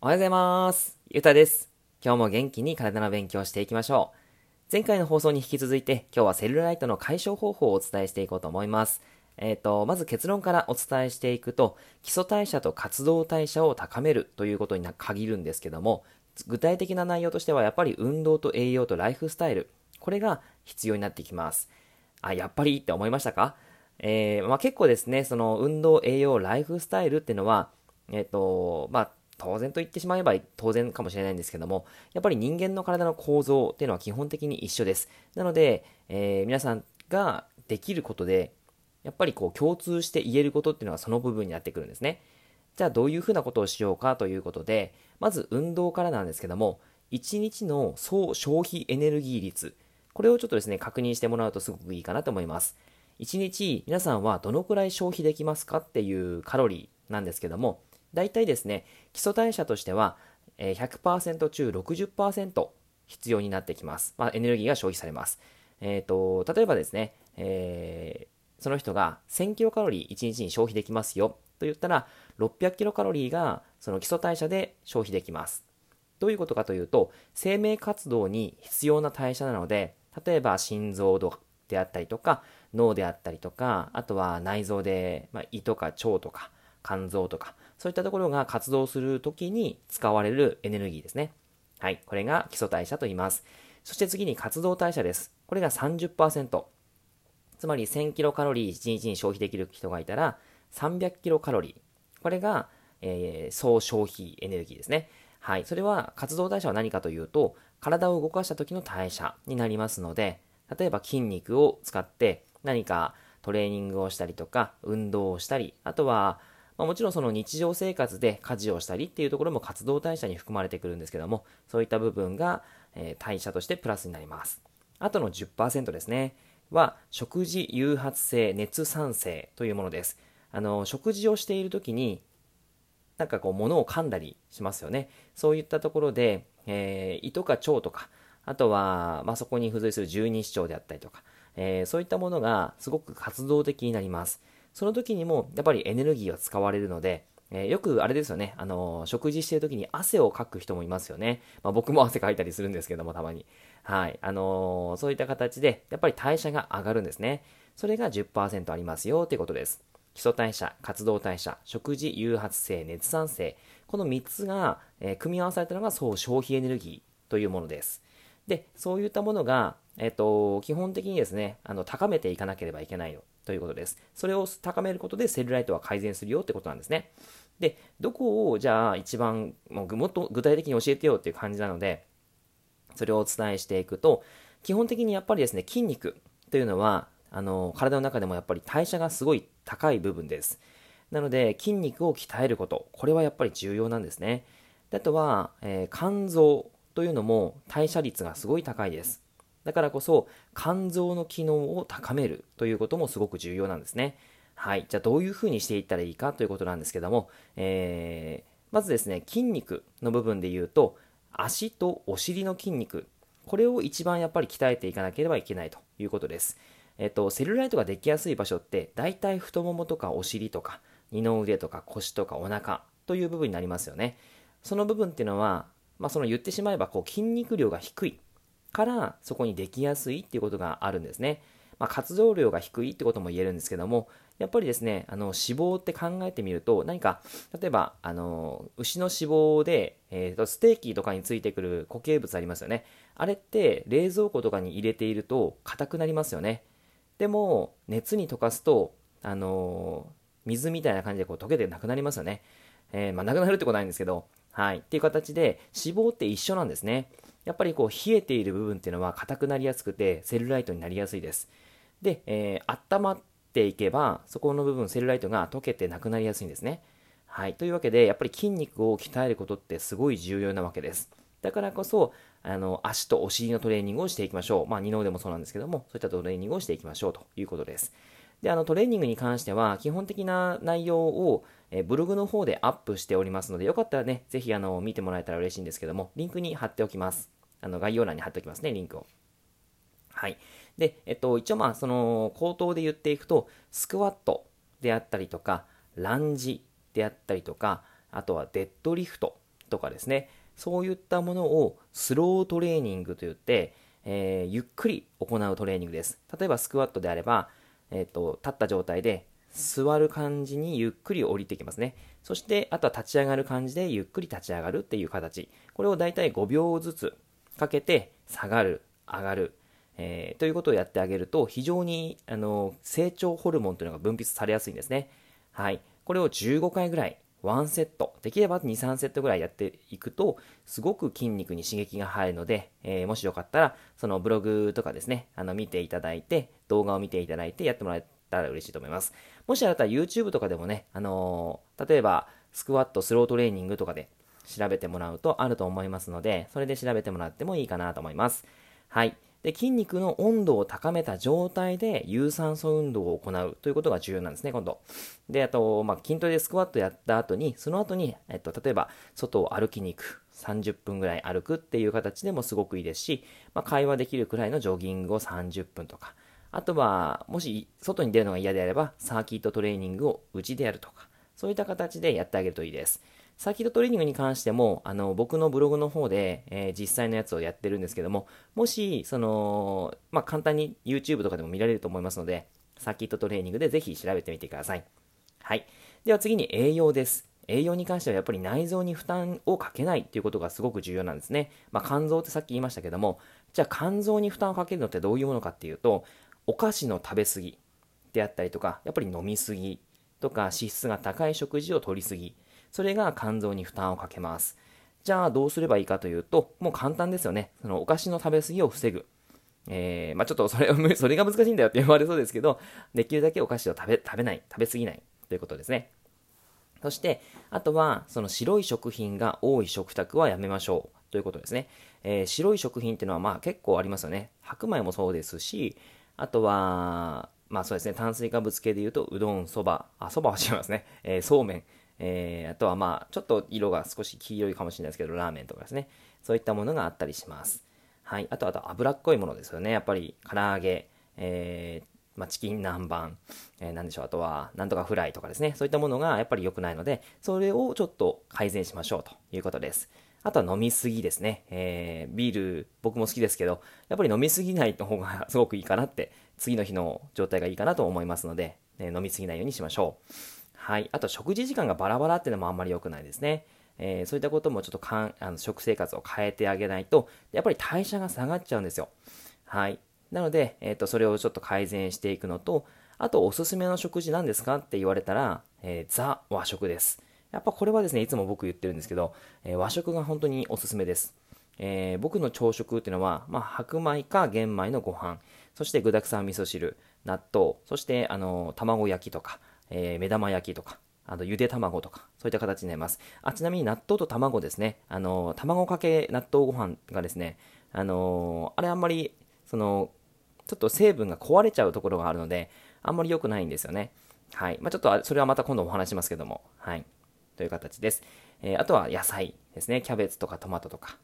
おはようございます。ゆうたです。今日も元気に体の勉強していきましょう。前回の放送に引き続いて、今日はセルライトの解消方法をお伝えしていこうと思います。えっ、ー、と、まず結論からお伝えしていくと、基礎代謝と活動代謝を高めるということに限るんですけども、具体的な内容としては、やっぱり運動と栄養とライフスタイル、これが必要になってきます。あ、やっぱりって思いましたか？えー、まあ、結構ですね、その運動、栄養、ライフスタイルっていうのは、えっ、ー、と、まあ、当然と言ってしまえば当然かもしれないんですけども、やっぱり人間の体の構造っていうのは基本的に一緒です。なので、えー、皆さんができることで、やっぱりこう共通して言えることっていうのはその部分になってくるんですね。じゃあどういうふうなことをしようかということで、まず運動からなんですけども、1日の総消費エネルギー率、これをちょっとですね、確認してもらうとすごくいいかなと思います。1日皆さんはどのくらい消費できますかっていうカロリーなんですけども、大体ですね、基礎代謝としては100%中60%必要になってきます。まあ、エネルギーが消費されます。え、ー、と、例えばですね、えー、その人が1000キロカロリー1日に消費できますよと言ったら、600キロカロリーがその基礎代謝で消費できます。どういうことかというと、生命活動に必要な代謝なので、例えば心臓であったりとか、脳であったりとか、あとは内臓で、まあ、胃とか腸とか、肝臓とか、そういったところが活動するときに使われるエネルギーですね。はい。これが基礎代謝と言います。そして次に活動代謝です。これが30%。つまり1000キロカロリー1日に消費できる人がいたら、300キロカロリー。これが、えー、総消費エネルギーですね。はい。それは活動代謝は何かというと、体を動かした時の代謝になりますので、例えば筋肉を使って何かトレーニングをしたりとか、運動をしたり、あとはまあ、もちろんその日常生活で家事をしたりっていうところも活動代謝に含まれてくるんですけども、そういった部分が、えー、代謝としてプラスになります。あとの10%ですね、は食事誘発性熱産生というものです。あの、食事をしている時に、なんかこう物を噛んだりしますよね。そういったところで、えー、胃とか腸とか、あとは、まあ、そこに付随する十二指腸であったりとか、えー、そういったものがすごく活動的になります。その時にもやっぱりエネルギーが使われるので、えー、よくあれですよね、あのー、食事してる時に汗をかく人もいますよね。まあ、僕も汗かいたりするんですけども、たまに。はい。あのー、そういった形で、やっぱり代謝が上がるんですね。それが10%ありますよということです。基礎代謝、活動代謝、食事誘発性、熱産性。この3つが、え組み合わされたのが総消費エネルギーというものです。で、そういったものが、えっ、と、基本的にですね、あの、高めていかなければいけないということです。それを高めることでセルライトは改善するよってことなんですね。で、どこをじゃあ一番もうもっと具体的に教えてよっていう感じなので、それをお伝えしていくと、基本的にやっぱりですね、筋肉というのは、あの、体の中でもやっぱり代謝がすごい高い部分です。なので、筋肉を鍛えること、これはやっぱり重要なんですね。であとは、えー、肝臓というのも代謝率がすごい高いです。だからこそ肝臓の機能を高めるということもすごく重要なんですね。はい。じゃあどういうふうにしていったらいいかということなんですけども、えー、まずですね、筋肉の部分で言うと、足とお尻の筋肉、これを一番やっぱり鍛えていかなければいけないということです。えっと、セルライトができやすい場所って、大体太ももとかお尻とか、二の腕とか腰とかお腹という部分になりますよね。その部分っていうのは、まあ、その言ってしまえばこう筋肉量が低いからそこにできやすいっていうことがあるんですね。まあ、活動量が低いってことも言えるんですけども、やっぱりですね、あの脂肪って考えてみると、何か、例えば、あの、牛の脂肪で、えーと、ステーキとかについてくる固形物ありますよね。あれって冷蔵庫とかに入れていると硬くなりますよね。でも、熱に溶かすと、あの水みたいな感じでこう溶けてなくなりますよね。えー、まあ、なくなるってことないんですけど、はい。っていう形で、脂肪って一緒なんですね。やっぱりこう冷えている部分っていうのは硬くなりやすくてセルライトになりやすいです。で、えー、温まっていけばそこの部分セルライトが溶けてなくなりやすいんですね。はい。というわけでやっぱり筋肉を鍛えることってすごい重要なわけです。だからこそ、あの、足とお尻のトレーニングをしていきましょう。まあ、二の腕もそうなんですけども、そういったトレーニングをしていきましょうということです。で、あの、トレーニングに関しては、基本的な内容を、えブログの方でアップしておりますので、よかったらね、ぜひ、あの、見てもらえたら嬉しいんですけども、リンクに貼っておきます。あの概要欄に貼っておきますね、リンクを。はい。で、えっと、一応まあ、その、口頭で言っていくと、スクワットであったりとか、ランジであったりとか、あとはデッドリフトとかですね、そういったものをスロートレーニングといって、えー、ゆっくり行うトレーニングです。例えばスクワットであれば、えーと、立った状態で座る感じにゆっくり降りてきますね。そして、あとは立ち上がる感じでゆっくり立ち上がるっていう形。これをだいたい5秒ずつかけて下がる、上がる、えー、ということをやってあげると、非常にあの成長ホルモンというのが分泌されやすいんですね。はい。これを15回ぐらい1セット、できれば2、3セットぐらいやっていくと、すごく筋肉に刺激が入るので、えー、もしよかったら、そのブログとかですね、あの見ていただいて、動画を見ていただいてやってもらえたら嬉しいと思います。もしあなたは YouTube とかでもね、あのー、例えば、スクワット、スロートレーニングとかで調べてもらうとあると思いますので、それで調べてもらってもいいかなと思います。はい。で筋肉の温度を高めた状態で有酸素運動を行うということが重要なんですね、今度。で、あと、まあ、筋トレでスクワットやった後に、その後に、えっと、例えば、外を歩きに行く。30分ぐらい歩くっていう形でもすごくいいですし、まあ、会話できるくらいのジョギングを30分とか、あとは、もし外に出るのが嫌であれば、サーキットトレーニングをうちでやるとか、そういった形でやってあげるといいです。サーキットトレーニングに関しても、あの、僕のブログの方で、えー、実際のやつをやってるんですけども、もし、その、まあ、簡単に YouTube とかでも見られると思いますので、サーキットトレーニングでぜひ調べてみてください。はい。では次に栄養です。栄養に関してはやっぱり内臓に負担をかけないっていうことがすごく重要なんですね。まあ、肝臓ってさっき言いましたけども、じゃあ肝臓に負担をかけるのってどういうものかっていうと、お菓子の食べ過ぎであったりとか、やっぱり飲み過ぎとか脂質が高い食事を取り過ぎ、それが肝臓に負担をかけます。じゃあどうすればいいかというと、もう簡単ですよね。そのお菓子の食べ過ぎを防ぐ。えー、まあ、ちょっとそれ それが難しいんだよって言われそうですけど、できるだけお菓子を食べ、食べない、食べ過ぎないということですね。そして、あとは、その白い食品が多い食卓はやめましょうということですね。えー、白い食品っていうのはまあ結構ありますよね。白米もそうですし、あとは、まあそうですね、炭水化物系で言うと、うどん、そば、あ、蕎麦は違いますね。えー、そうめん、えー、あとはまあ、ちょっと色が少し黄色いかもしれないですけど、ラーメンとかですね。そういったものがあったりします。はい。あと、あと脂っこいものですよね。やっぱり、唐揚げ、えー、まあ、チキン南蛮、えー、なんでしょう、あとは、なんとかフライとかですね。そういったものがやっぱり良くないので、それをちょっと改善しましょうということです。あとは飲みすぎですね。えー、ビール、僕も好きですけど、やっぱり飲みすぎないの方が すごくいいかなって、次の日の状態がいいかなと思いますので、ね、飲みすぎないようにしましょう。はい。あと、食事時間がバラバラっていうのもあんまり良くないですね。えー、そういったこともちょっとかんあの食生活を変えてあげないと、やっぱり代謝が下がっちゃうんですよ。はい。なので、えっ、ー、と、それをちょっと改善していくのと、あと、おすすめの食事なんですかって言われたら、えー、ザ和食です。やっぱこれはですね、いつも僕言ってるんですけど、え和食が本当におすすめです。え僕の朝食っていうのは、まあ、白米か玄米のご飯、そして具沢山味噌汁、納豆、そして、あの、卵焼きとか、えー、目玉焼きとか、あの、ゆで卵とか、そういった形になります。あ、ちなみに納豆と卵ですね。あの、卵かけ納豆ご飯がですね、あのあれあんまり、その、ちょっと成分が壊れちゃうところがあるので、あんまり良くないんですよね。はい。まあ、ちょっと、それはまた今度お話しますけども、はい。という形です。えー、あとは野菜ですね。キャベツとかトマトとか、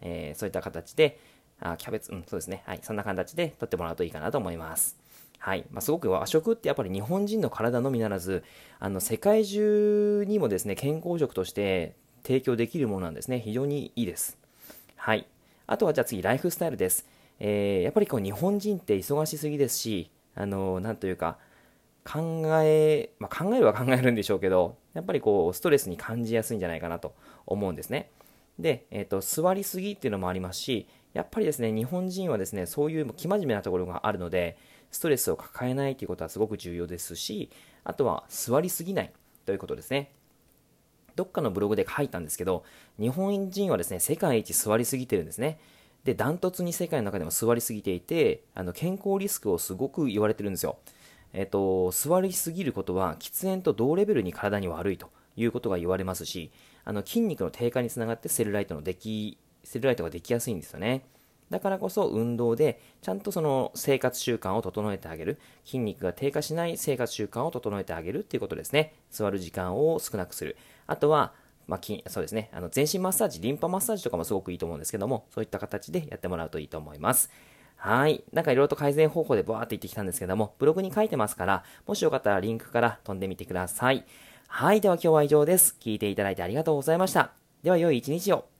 えー、そういった形で、あ、キャベツ、うん、そうですね。はい。そんな形で取ってもらうといいかなと思います。はい。まあ、すごく和食ってやっぱり日本人の体のみならず、あの、世界中にもですね、健康食として提供できるものなんですね。非常にいいです。はい。あとはじゃあ次、ライフスタイルです。えー、やっぱりこう日本人って忙しすぎですし、あの、なんというか、考え、まあ、考えは考えるんでしょうけど、やっぱりこう、ストレスに感じやすいんじゃないかなと思うんですね。で、えっ、ー、と、座りすぎっていうのもありますし、やっぱりですね、日本人はですね、そういう生真面目なところがあるので、ストレスを抱えないということはすごく重要ですし、あとは座りすぎないということですね。どっかのブログで書いたんですけど、日本人はですね、世界一座りすぎてるんですね。で、ダントツに世界の中でも座りすぎていて、あの健康リスクをすごく言われてるんですよ。えっ、と、座りすぎることは喫煙と同レベルに体に悪いということが言われますし、あの筋肉の低下につながってセルライトのでき、セルライトができやすいんですよね。だからこそ運動でちゃんとその生活習慣を整えてあげる。筋肉が低下しない生活習慣を整えてあげるっていうことですね。座る時間を少なくする。あとは、まあ、そうですね。あの、全身マッサージ、リンパマッサージとかもすごくいいと思うんですけども、そういった形でやってもらうといいと思います。はい。なんかいろいろと改善方法でバーって言ってきたんですけども、ブログに書いてますから、もしよかったらリンクから飛んでみてください。はい。では今日は以上です。聞いていただいてありがとうございました。では良い一日を。